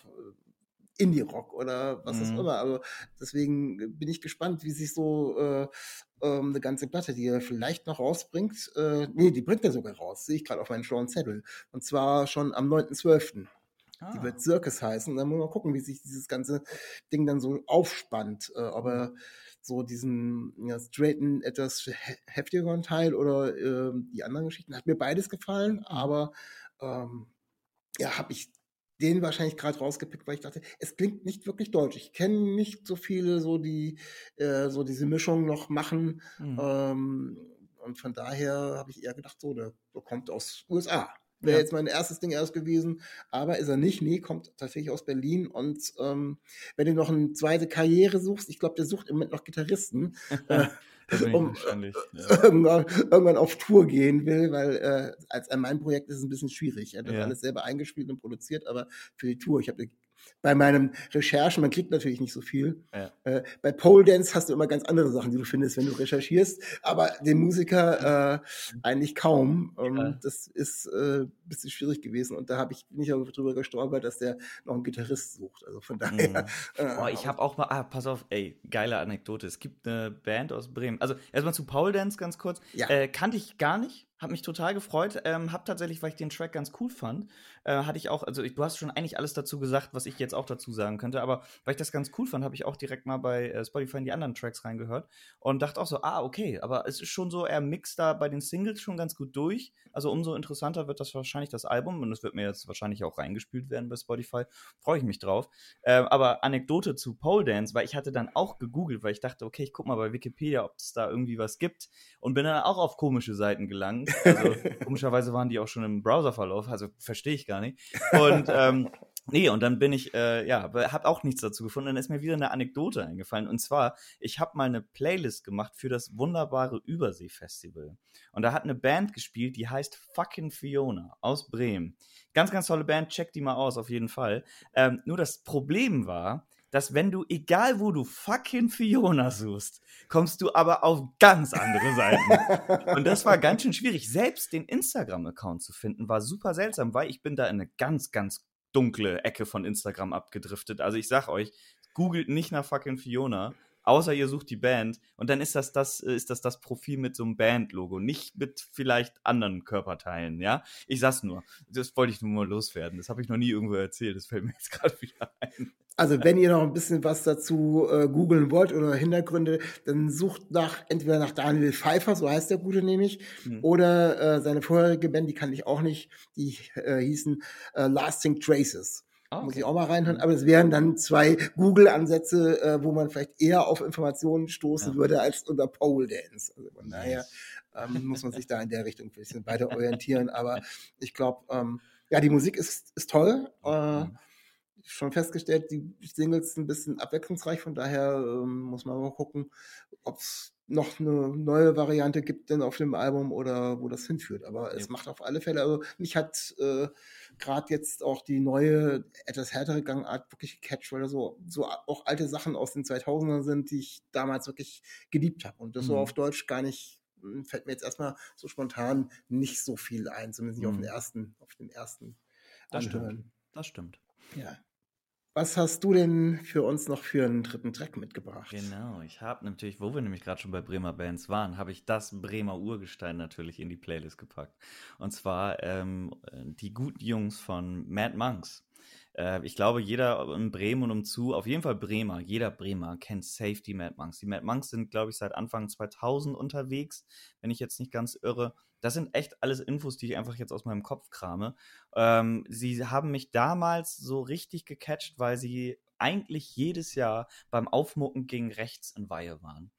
Indie-Rock oder was mhm. auch immer. Aber deswegen bin ich gespannt, wie sich so äh, ähm, eine ganze Platte, die er vielleicht noch rausbringt, äh, nee, die bringt er sogar raus, sehe ich gerade auf meinen schlauen Zettel. Und zwar schon am 9.12. Ah. Die wird Circus heißen. Dann muss man gucken, wie sich dieses ganze Ding dann so aufspannt. Äh, ob er mhm. So diesen ja, straighten, etwas heftigeren Teil oder äh, die anderen Geschichten. Hat mir beides gefallen, mhm. aber ähm, ja, habe ich den wahrscheinlich gerade rausgepickt, weil ich dachte, es klingt nicht wirklich deutsch. Ich kenne nicht so viele, so die äh, so diese Mischung noch machen. Mhm. Ähm, und von daher habe ich eher gedacht, so, der, der kommt aus USA. Wäre ja. jetzt mein erstes Ding erst gewesen, aber ist er nicht. Nee, kommt tatsächlich aus Berlin. Und ähm, wenn du noch eine zweite Karriere suchst, ich glaube, der sucht im Moment noch Gitarristen. *laughs* äh, um ja. *laughs* irgendwann, irgendwann, auf Tour gehen will, weil äh, als an meinem Projekt ist es ein bisschen schwierig. Er hat das ja. alles selber eingespielt und produziert, aber für die Tour, ich habe bei meinen Recherchen, man kriegt natürlich nicht so viel. Ja. Äh, bei Pole Dance hast du immer ganz andere Sachen, die du findest, wenn du recherchierst, aber den Musiker äh, eigentlich kaum. Ähm, ja. Das ist äh, ein bisschen schwierig gewesen und da habe ich nicht darüber gestolpert, dass der noch einen Gitarrist sucht. Also von daher. Mhm. Äh, Boah, ich habe auch mal, ah, pass auf, ey, geile Anekdote. Es gibt eine Band aus Bremen. Also erstmal zu Pole Dance ganz kurz. Ja. Äh, kannte ich gar nicht hat mich total gefreut. Ähm, hab tatsächlich, weil ich den Track ganz cool fand, äh, hatte ich auch, also ich, du hast schon eigentlich alles dazu gesagt, was ich jetzt auch dazu sagen könnte, aber weil ich das ganz cool fand, habe ich auch direkt mal bei äh, Spotify in die anderen Tracks reingehört und dachte auch so, ah, okay, aber es ist schon so, er mixt da bei den Singles schon ganz gut durch. Also umso interessanter wird das wahrscheinlich das Album und es wird mir jetzt wahrscheinlich auch reingespült werden bei Spotify. Freue ich mich drauf. Äh, aber Anekdote zu Pole Dance, weil ich hatte dann auch gegoogelt, weil ich dachte, okay, ich guck mal bei Wikipedia, ob es da irgendwie was gibt und bin dann auch auf komische Seiten gelangt also *laughs* komischerweise waren die auch schon im Browserverlauf, also verstehe ich gar nicht. Und ähm, *laughs* nee, und dann bin ich, äh, ja, habe auch nichts dazu gefunden. Dann ist mir wieder eine Anekdote eingefallen. Und zwar, ich habe mal eine Playlist gemacht für das wunderbare Übersee-Festival. Und da hat eine Band gespielt, die heißt Fucking Fiona aus Bremen. Ganz, ganz tolle Band, check die mal aus, auf jeden Fall. Ähm, nur das Problem war, dass wenn du, egal wo du fucking Fiona suchst, kommst du aber auf ganz andere Seiten. *laughs* Und das war ganz schön schwierig. Selbst den Instagram-Account zu finden, war super seltsam, weil ich bin da in eine ganz, ganz dunkle Ecke von Instagram abgedriftet. Also ich sag euch, googelt nicht nach fucking Fiona, außer ihr sucht die Band und dann ist das das ist das das Profil mit so einem Bandlogo, nicht mit vielleicht anderen Körperteilen, ja? Ich sag's nur, das wollte ich nur mal loswerden. Das habe ich noch nie irgendwo erzählt, das fällt mir jetzt *laughs* gerade wieder ein. Also wenn ihr noch ein bisschen was dazu äh, googeln wollt oder Hintergründe, dann sucht nach entweder nach Daniel Pfeiffer, so heißt der Gute nämlich, hm. oder äh, seine vorherige Band, die kann ich auch nicht, die äh, hießen äh, Lasting Traces. Okay. Muss ich auch mal reinhören. Aber es wären dann zwei Google-Ansätze, äh, wo man vielleicht eher auf Informationen stoßen ja. würde als unter Pole Dance. Also von daher ähm, muss man sich da in der Richtung ein bisschen weiter *laughs* orientieren. Aber ich glaube, ähm, ja, die Musik ist, ist toll. Äh, schon festgestellt, die Singles sind ein bisschen abwechslungsreich, von daher ähm, muss man mal gucken, ob es noch eine neue Variante gibt denn auf dem Album oder wo das hinführt. Aber es macht auf alle Fälle, also mich hat äh, gerade jetzt auch die neue, etwas härtere Gangart wirklich gecatcht, weil da so, so auch alte Sachen aus den 2000ern sind, die ich damals wirklich geliebt habe. Und das mhm. so auf Deutsch gar nicht, hm, fällt mir jetzt erstmal so spontan nicht so viel ein, zumindest nicht mhm. auf den ersten, auf den ersten das Anhören. Stimmt. Das stimmt. Ja. Was hast du denn für uns noch für einen dritten Track mitgebracht? Genau, ich habe natürlich, wo wir nämlich gerade schon bei Bremer Bands waren, habe ich das Bremer Urgestein natürlich in die Playlist gepackt. Und zwar ähm, die guten Jungs von Mad Monks. Äh, ich glaube, jeder in Bremen und umzu, auf jeden Fall Bremer, jeder Bremer kennt Safety Mad Monks. Die Mad Monks sind, glaube ich, seit Anfang 2000 unterwegs, wenn ich jetzt nicht ganz irre. Das sind echt alles Infos, die ich einfach jetzt aus meinem Kopf krame. Ähm, sie haben mich damals so richtig gecatcht, weil sie eigentlich jedes Jahr beim Aufmucken gegen rechts in Weihe waren.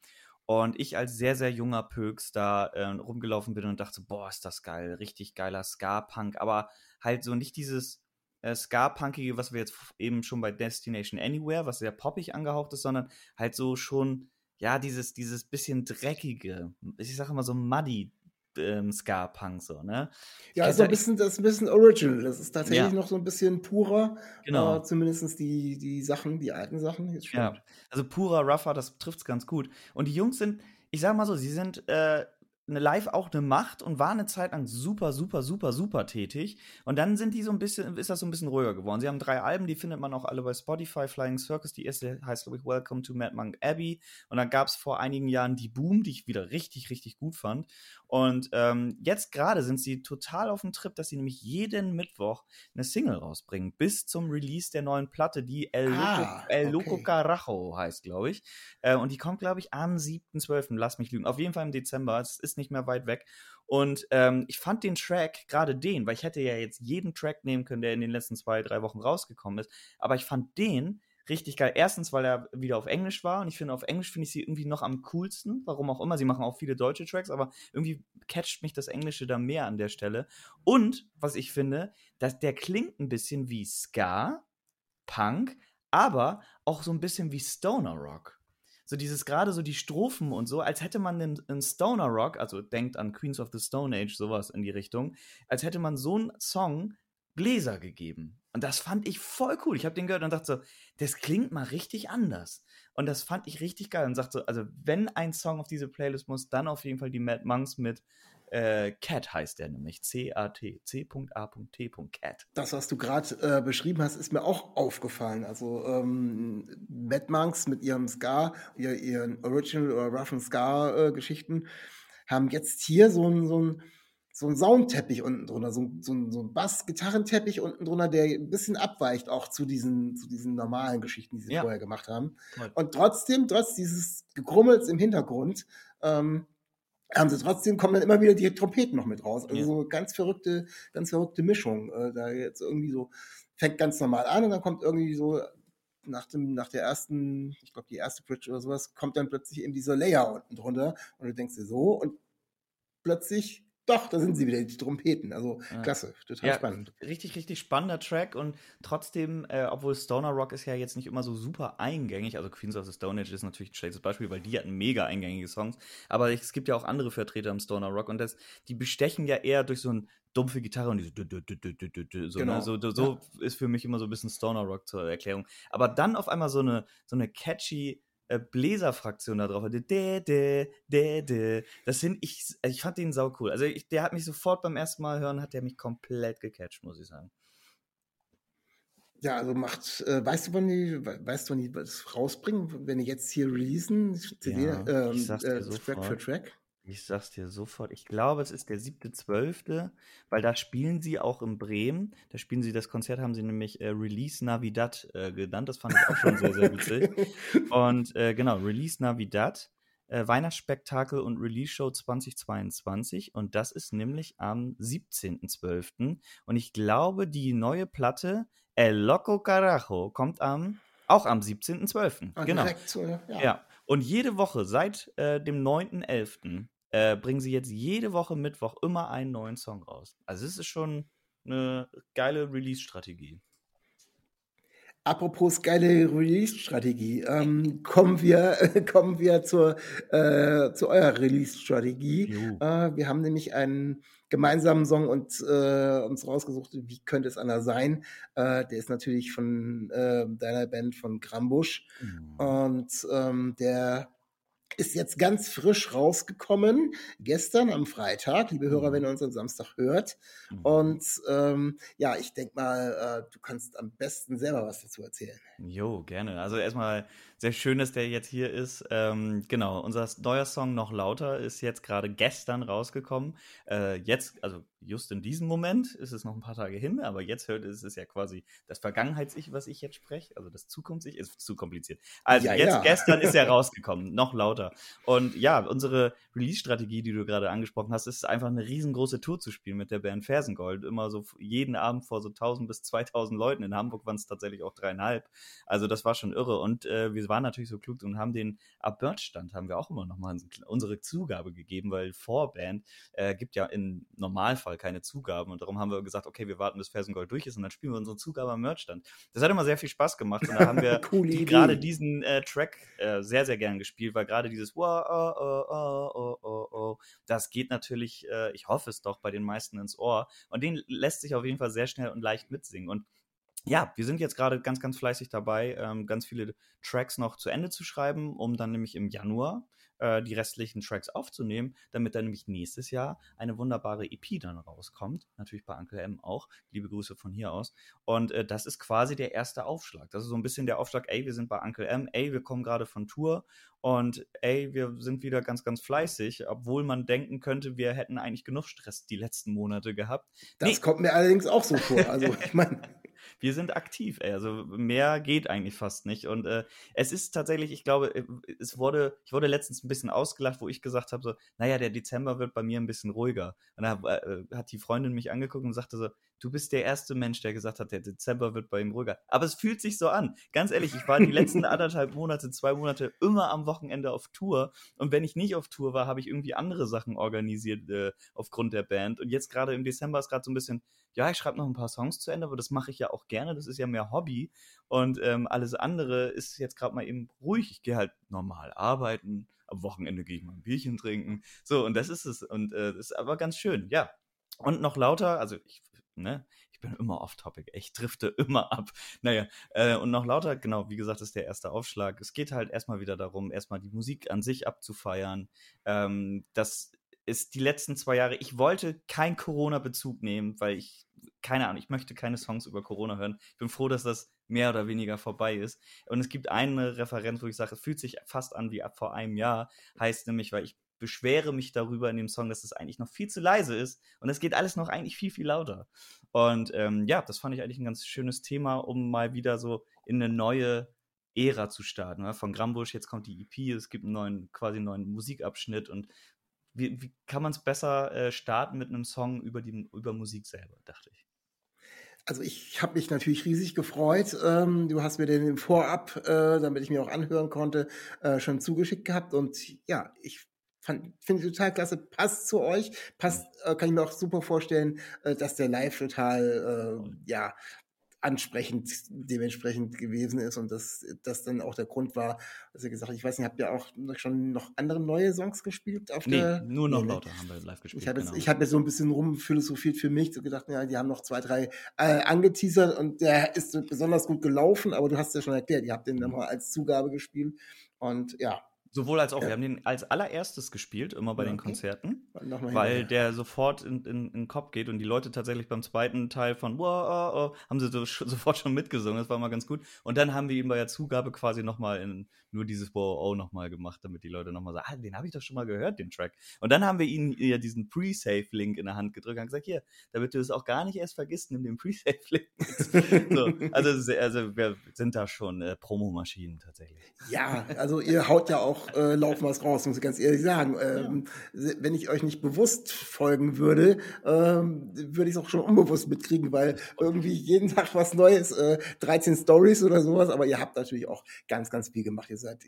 Und ich als sehr, sehr junger Pöks da äh, rumgelaufen bin und dachte, boah, ist das geil, richtig geiler Ska-Punk, aber halt so nicht dieses äh, Ska-Punkige, was wir jetzt eben schon bei Destination Anywhere, was sehr poppig angehaucht ist, sondern halt so schon, ja, dieses, dieses bisschen dreckige, ich sage immer so muddy ähm, Ska-Punk so, ne? Ja, so ein bisschen, das ist ein bisschen original. Das ist tatsächlich ja. noch so ein bisschen purer. Genau. Äh, zumindest die, die Sachen, die alten Sachen. Ja, also purer, rougher, das trifft es ganz gut. Und die Jungs sind, ich sag mal so, sie sind äh, eine Live auch eine Macht und war eine Zeit lang super, super, super, super tätig. Und dann sind die so ein bisschen, ist das so ein bisschen ruhiger geworden. Sie haben drei Alben, die findet man auch alle bei Spotify, Flying Circus. Die erste heißt, glaube ich, Welcome to Mad Monk Abbey. Und dann gab es vor einigen Jahren die Boom, die ich wieder richtig, richtig gut fand. Und ähm, jetzt gerade sind sie total auf dem Trip, dass sie nämlich jeden Mittwoch eine Single rausbringen, bis zum Release der neuen Platte, die El, ah, Loco, El Loco okay. Carajo heißt, glaube ich. Äh, und die kommt, glaube ich, am 7.12., lass mich lügen. Auf jeden Fall im Dezember. Es ist nicht mehr weit weg. Und ähm, ich fand den Track, gerade den, weil ich hätte ja jetzt jeden Track nehmen können, der in den letzten zwei, drei Wochen rausgekommen ist, aber ich fand den richtig geil. Erstens, weil er wieder auf Englisch war und ich finde, auf Englisch finde ich sie irgendwie noch am coolsten. Warum auch immer. Sie machen auch viele deutsche Tracks, aber irgendwie catcht mich das Englische da mehr an der Stelle. Und, was ich finde, dass der klingt ein bisschen wie Ska, Punk, aber auch so ein bisschen wie Stoner Rock so dieses gerade so die Strophen und so, als hätte man einen, einen, Stoner Rock, also denkt an Queens of the Stone Age, sowas in die Richtung, als hätte man so einen Song Bläser gegeben. Und das fand ich voll cool. Ich habe den gehört und dachte so, das klingt mal richtig anders. Und das fand ich richtig geil und sagte so, also wenn ein Song auf diese Playlist muss, dann auf jeden Fall die Mad Monks mit äh, Cat heißt der nämlich. C-A-T. C.A.T. Cat. Das, was du gerade äh, beschrieben hast, ist mir auch aufgefallen. Also ähm, Mad Monks mit ihrem Ska, ihr, ihren Original oder Rough and Ska-Geschichten, äh, haben jetzt hier so ein, so ein so ein Soundteppich unten drunter, so, so, so ein Bass-Gitarrenteppich unten drunter, der ein bisschen abweicht auch zu diesen, zu diesen normalen Geschichten, die sie ja. vorher gemacht haben. Toll. Und trotzdem, trotz dieses Gegrummels im Hintergrund, ähm, haben sie trotzdem, kommen dann immer wieder die Trompeten noch mit raus. Also ja. so ganz verrückte, ganz verrückte Mischung. Äh, da jetzt irgendwie so, fängt ganz normal an und dann kommt irgendwie so nach dem, nach der ersten, ich glaube die erste Bridge oder sowas, kommt dann plötzlich eben dieser Layer unten drunter und du denkst dir so und plötzlich doch, da sind sie wieder, die Trompeten. Also ja. klasse, total ja, spannend. Richtig, richtig spannender Track und trotzdem, äh, obwohl Stoner Rock ist ja jetzt nicht immer so super eingängig, also Queens of the Stone Age ist natürlich ein schlechtes Beispiel, weil die hatten mega eingängige Songs, aber es gibt ja auch andere Vertreter im Stoner Rock und das, die bestechen ja eher durch so ein dumpfe Gitarre und diese so, ne? genau. ne? so, so ja. ist für mich immer so ein bisschen Stoner Rock zur Erklärung. Aber dann auf einmal so eine, so eine catchy äh, Bläserfraktion da drauf hatte. Das sind ich, ich fand den sau cool. Also ich, der hat mich sofort beim ersten Mal hören, hat der mich komplett gecatcht, muss ich sagen. Ja, also macht, äh, weißt du, wann die, weißt du, wann die das rausbringen, wenn die jetzt hier releasen, CD, ja, ähm, äh, Track für Track? Ich sag's dir sofort. Ich glaube, es ist der siebte, zwölfte, weil da spielen sie auch in Bremen. Da spielen sie das Konzert, haben sie nämlich äh, Release Navidad äh, genannt. Das fand ich auch schon sehr, *laughs* sehr witzig. Und äh, genau, Release Navidad, äh, Weihnachtsspektakel und Release Show 2022. Und das ist nämlich am 17.12. Und ich glaube, die neue Platte El Loco Carajo kommt am auch am 17.12. Ah, genau. Direkt, ja. ja. Und jede Woche seit äh, dem 9.11 äh, bringen sie jetzt jede Woche Mittwoch immer einen neuen Song raus. Also es ist schon eine geile Release-Strategie. Apropos geile Release-Strategie, ähm, kommen wir, *laughs* kommen wir zur, äh, zu eurer Release-Strategie. Äh, wir haben nämlich einen gemeinsamen Song und äh, uns rausgesucht, wie könnte es anders sein. Äh, der ist natürlich von äh, deiner Band von Grambusch mhm. und ähm, der ist jetzt ganz frisch rausgekommen, gestern am Freitag. Liebe Hörer, Mhm. wenn ihr uns am Samstag hört. Mhm. Und ähm, ja, ich denke mal, äh, du kannst am besten selber was dazu erzählen. Jo, gerne. Also erstmal sehr schön, dass der jetzt hier ist. Ähm, genau, unser neuer Song Noch lauter ist jetzt gerade gestern rausgekommen. Äh, jetzt, also just in diesem Moment ist es noch ein paar Tage hin, aber jetzt hört es ist ja quasi das Vergangenheits-Ich, was ich jetzt spreche. Also das Zukunfts-Ich ist zu kompliziert. Also Ja, jetzt ja. gestern ist er *laughs* rausgekommen, noch lauter. Und ja, unsere Release-Strategie, die du gerade angesprochen hast, ist einfach eine riesengroße Tour zu spielen mit der Band Fersengold. Immer so jeden Abend vor so 1000 bis 2000 Leuten. In Hamburg waren es tatsächlich auch dreieinhalb. Also das war schon irre. Und äh, wir waren natürlich so klug und haben den ab Merch-Stand haben wir auch immer nochmal unsere Zugabe gegeben, weil Vorband äh, gibt ja im Normalfall keine Zugaben. Und darum haben wir gesagt, okay, wir warten bis Fersengold durch ist und dann spielen wir unsere Zugabe am Merch-Stand. Das hat immer sehr viel Spaß gemacht. Und da haben wir *laughs* die, gerade diesen äh, Track äh, sehr, sehr gern gespielt, weil gerade dieses wow, oh, oh, oh, oh, oh, oh, das geht natürlich, äh, ich hoffe es doch, bei den meisten ins Ohr. Und den lässt sich auf jeden Fall sehr schnell und leicht mitsingen. Und ja, wir sind jetzt gerade ganz, ganz fleißig dabei, ähm, ganz viele Tracks noch zu Ende zu schreiben, um dann nämlich im Januar äh, die restlichen Tracks aufzunehmen, damit dann nämlich nächstes Jahr eine wunderbare EP dann rauskommt. Natürlich bei Uncle M auch. Liebe Grüße von hier aus. Und äh, das ist quasi der erste Aufschlag. Das ist so ein bisschen der Aufschlag, ey, wir sind bei Uncle M, ey, wir kommen gerade von Tour und ey, wir sind wieder ganz, ganz fleißig, obwohl man denken könnte, wir hätten eigentlich genug Stress die letzten Monate gehabt. Das Nee. kommt mir allerdings auch so vor. Also ich meine, wir sind aktiv, ey. Also mehr geht eigentlich fast nicht. Und äh, es ist tatsächlich, ich glaube, äh, es wurde, ich wurde letztens ein bisschen ausgelacht, wo ich gesagt habe: so, naja, der Dezember wird bei mir ein bisschen ruhiger. Und da äh, hat die Freundin mich angeguckt und sagte so, du bist der erste Mensch, der gesagt hat, der Dezember wird bei ihm ruhiger. Aber es fühlt sich so an. Ganz ehrlich, ich war die letzten *laughs* anderthalb Monate, zwei Monate immer am Wochenende auf Tour. Und wenn ich nicht auf Tour war, habe ich irgendwie andere Sachen organisiert äh, aufgrund der Band. Und jetzt gerade im Dezember ist gerade so ein bisschen, ja, ich schreibe noch ein paar Songs zu Ende, aber das mache ich ja auch gerne. Das ist ja mehr Hobby. Und ähm, alles andere ist jetzt gerade mal eben ruhig. Ich gehe halt normal arbeiten. Am Wochenende gehe ich mal ein Bierchen trinken. So, und das ist es. Und äh, das ist aber ganz schön, ja. Und noch lauter, also ich, ne, ich bin immer off-topic, ich drifte *laughs* immer ab. Naja, äh, und noch lauter, genau, wie gesagt, ist der erste Aufschlag. Es geht halt erstmal wieder darum, erstmal die Musik an sich abzufeiern. Ähm, das ist die letzten zwei Jahre, ich wollte keinen Corona-Bezug nehmen, weil ich, keine Ahnung, ich möchte keine Songs über Corona hören. Ich bin froh, dass das mehr oder weniger vorbei ist. Und es gibt eine Referenz, wo ich sage, es fühlt sich fast an wie ab vor einem Jahr, heißt nämlich, weil ich beschwere mich darüber in dem Song, dass es eigentlich noch viel zu leise ist und es geht alles noch eigentlich viel, viel lauter. Und ähm, ja, das fand ich eigentlich ein ganz schönes Thema, um mal wieder so in eine neue Ära zu starten. Ne? Von Grambusch, jetzt kommt die EP, es gibt einen neuen, quasi einen neuen Musikabschnitt und wie, wie kann man es besser äh, starten mit einem Song über, die, über Musik selber, dachte ich. Also ich habe mich natürlich riesig gefreut. Ähm, du hast mir den Vorab, äh, damit ich mir auch anhören konnte, äh, schon zugeschickt gehabt. Und ja, ich finde total klasse, passt zu euch, passt, äh, kann ich mir auch super vorstellen, äh, dass der live total, äh, ja, ansprechend dementsprechend gewesen ist und dass das dann auch der Grund war, dass ihr gesagt habt, ich weiß nicht, habt ihr auch schon noch andere neue Songs gespielt? Auf Nee, der, nur noch Nee, ne? lauter haben wir live gespielt. Ich habe jetzt, genau. ich hab jetzt so ein bisschen rumphilosophiert für mich, so gedacht, ja, die haben noch zwei, drei äh, angeteasert und der ist besonders gut gelaufen, aber du hast ja schon erklärt, ihr habt den Mhm. nochmal als Zugabe gespielt und ja, Sowohl als auch. Ja. Wir haben den als allererstes gespielt, immer bei Ja, den okay. Konzerten. Weil der sofort in, in, in den Kopf geht und die Leute tatsächlich beim zweiten Teil von wow, oh, oh, haben sie so, *laughs* sofort schon mitgesungen, das war mal ganz gut. Und dann haben wir ihm bei der Zugabe quasi nochmal in nur dieses wow, oh nochmal gemacht, damit die Leute nochmal sagen, ah, den habe ich doch schon mal gehört, den Track. Und dann haben wir ihnen ja diesen Pre-Save-Link in der Hand gedrückt und haben gesagt, hier, damit du es auch gar nicht erst vergisst, nimm den Pre-Save-Link *laughs* so, also, also wir sind da schon äh, Promomaschinen tatsächlich. Ja, also ihr haut ja auch äh, laufen was raus, muss ich ganz ehrlich sagen. Ähm, se- Wenn ich euch nicht bewusst folgen würde, ähm, würde ich es auch schon unbewusst mitkriegen, weil irgendwie jeden Tag was Neues, äh, 13 Stories oder sowas, aber ihr habt natürlich auch ganz, ganz viel gemacht. Ihr seid,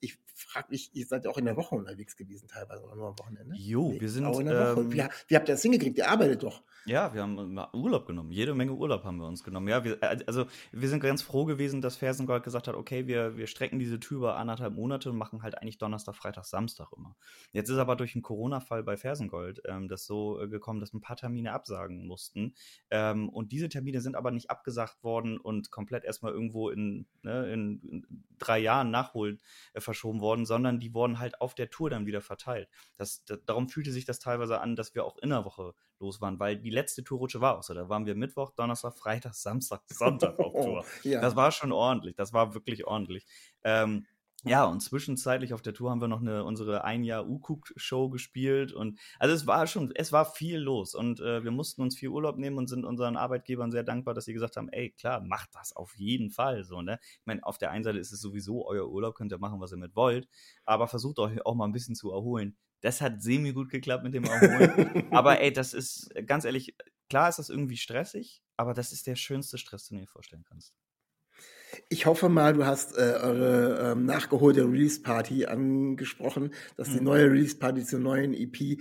ich frage mich, ihr seid ja auch in der Woche unterwegs gewesen teilweise oder nur am Wochenende? Jo, wir sind, auch in der Woche. ähm, Wie, wie habt ihr das hingekriegt? Ihr arbeitet doch. Ja, wir haben Urlaub genommen. Jede Menge Urlaub haben wir uns genommen. Ja, wir, äh, also wir sind ganz froh gewesen, dass Fersengold gesagt hat, okay, wir, wir strecken diese Tür über anderthalb Monate und machen halt eigentlich Donnerstag, Freitag, Samstag immer. Jetzt ist aber durch einen Corona-Fall bei Fersengold ähm, das so äh, gekommen, dass ein paar Termine absagen mussten. Ähm, und diese Termine sind aber nicht abgesagt worden und komplett erstmal irgendwo in, ne, in, in, drei Jahren nachholen äh, verschoben worden, sondern die wurden halt auf der Tour dann wieder verteilt. Das, das, darum fühlte sich das teilweise an, dass wir auch in der Woche los waren, weil die letzte Tourrutsche war auch so. Da waren wir Mittwoch, Donnerstag, Freitag, Samstag, Sonntag auf *laughs* Tour. ja. Das war schon ordentlich. Das war wirklich ordentlich. Ähm, ja, und zwischenzeitlich auf der Tour haben wir noch eine, unsere ein Jahr Ukuk-Show gespielt und also es war schon, es war viel los und äh, wir mussten uns viel Urlaub nehmen und sind unseren Arbeitgebern sehr dankbar, dass sie gesagt haben, ey, klar, macht das auf jeden Fall so, ne? Ich meine, auf der einen Seite ist es sowieso euer Urlaub, könnt ihr machen, was ihr mit wollt, aber versucht euch auch mal ein bisschen zu erholen. Das hat semi gut geklappt mit dem Erholen, *laughs* aber ey, das ist, ganz ehrlich, klar ist das irgendwie stressig, aber das ist der schönste Stress, den du dir vorstellen kannst. Ich hoffe mal, du hast äh, eure ähm, nachgeholte Release-Party angesprochen, dass die mhm. neue Release-Party zur neuen EP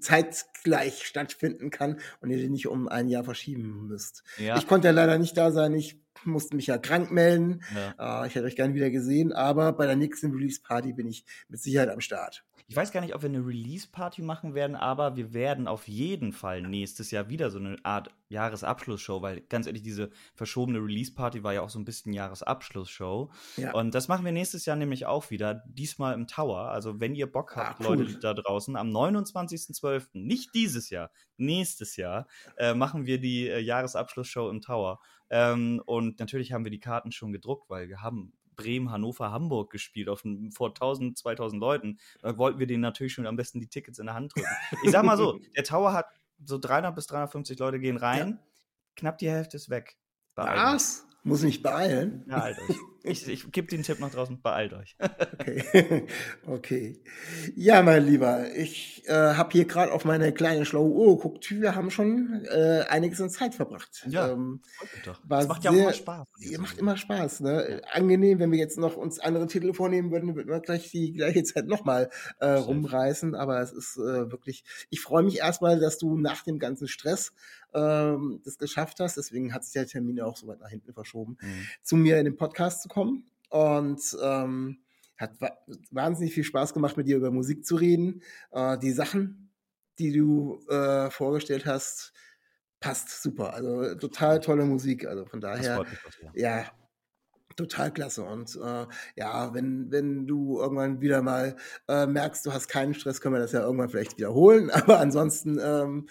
zeitgleich stattfinden kann und ihr die nicht um ein Jahr verschieben müsst. Ja. Ich konnte ja leider nicht da sein. Ich musste mich ja krank melden. Ja. Äh, ich hätte euch gerne wieder gesehen, aber bei der nächsten Release-Party bin ich mit Sicherheit am Start. Ich weiß gar nicht, ob wir eine Release-Party machen werden, aber wir werden auf jeden Fall nächstes Jahr wieder so eine Art Jahresabschlussshow, weil ganz ehrlich, diese verschobene Release-Party war ja auch so ein bisschen Jahresabschlussshow. Ja. Und das machen wir nächstes Jahr nämlich auch wieder, diesmal im Tower. Also wenn ihr Bock habt, ah, cool. Leute da draußen, am 29.12., nicht dieses Jahr, nächstes Jahr, äh, machen wir die äh, Jahresabschlussshow im Tower. Ähm, und natürlich haben wir die Karten schon gedruckt, weil wir haben Bremen, Hannover, Hamburg gespielt auf, vor 1000, 2000 Leuten. Da wollten wir denen natürlich schon am besten die Tickets in der Hand drücken. Ich sag mal so, *laughs* der Tower hat so 300 bis 350 Leute gehen rein, ja. knapp die Hälfte ist weg. Was? Muss mich beeilen? Beeilt euch. Ich, ich gebe den Tipp nach draußen, beeilt euch. okay. *laughs* okay. Ja, mein Lieber, ich äh, habe hier gerade auf meine kleine schlaue Uhr geguckt. Wir haben schon äh, einiges an Zeit verbracht. Ja, ähm, das macht ja auch immer Spaß. Ja, macht immer Spaß. Ne? Angenehm, wenn wir jetzt noch uns andere Titel vornehmen würden, würden wir gleich die gleiche Zeit nochmal äh, rumreißen. Aber es ist äh, wirklich, ich freue mich erstmal, dass du nach dem ganzen Stress ähm, das geschafft hast. Deswegen hat sich der Termin auch so weit nach hinten verschoben, mhm. zu mir in den Podcast zu kommen. Und ähm, hat wahnsinnig viel Spaß gemacht, mit dir über Musik zu reden. Äh, die Sachen, die du äh, vorgestellt hast, passt super. Also total tolle Musik. Also von daher, ja. ja, total klasse. Und äh, ja, wenn, wenn du irgendwann wieder mal äh, merkst, du hast keinen Stress, können wir das ja irgendwann vielleicht wiederholen. *laughs* Aber ansonsten ähm,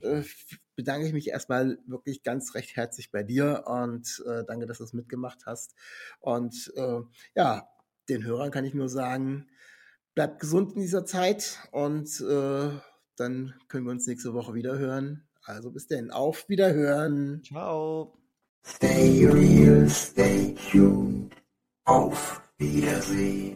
äh, bedanke ich mich erstmal wirklich ganz recht herzlich bei dir und äh, danke, dass du es mitgemacht hast. Und äh, ja, den Hörern kann ich nur sagen, bleibt gesund in dieser Zeit und äh, dann können wir uns nächste Woche wieder hören. Also bis denn, auf Wiederhören. Ciao. Stay real, stay tuned. Auf Wiedersehen.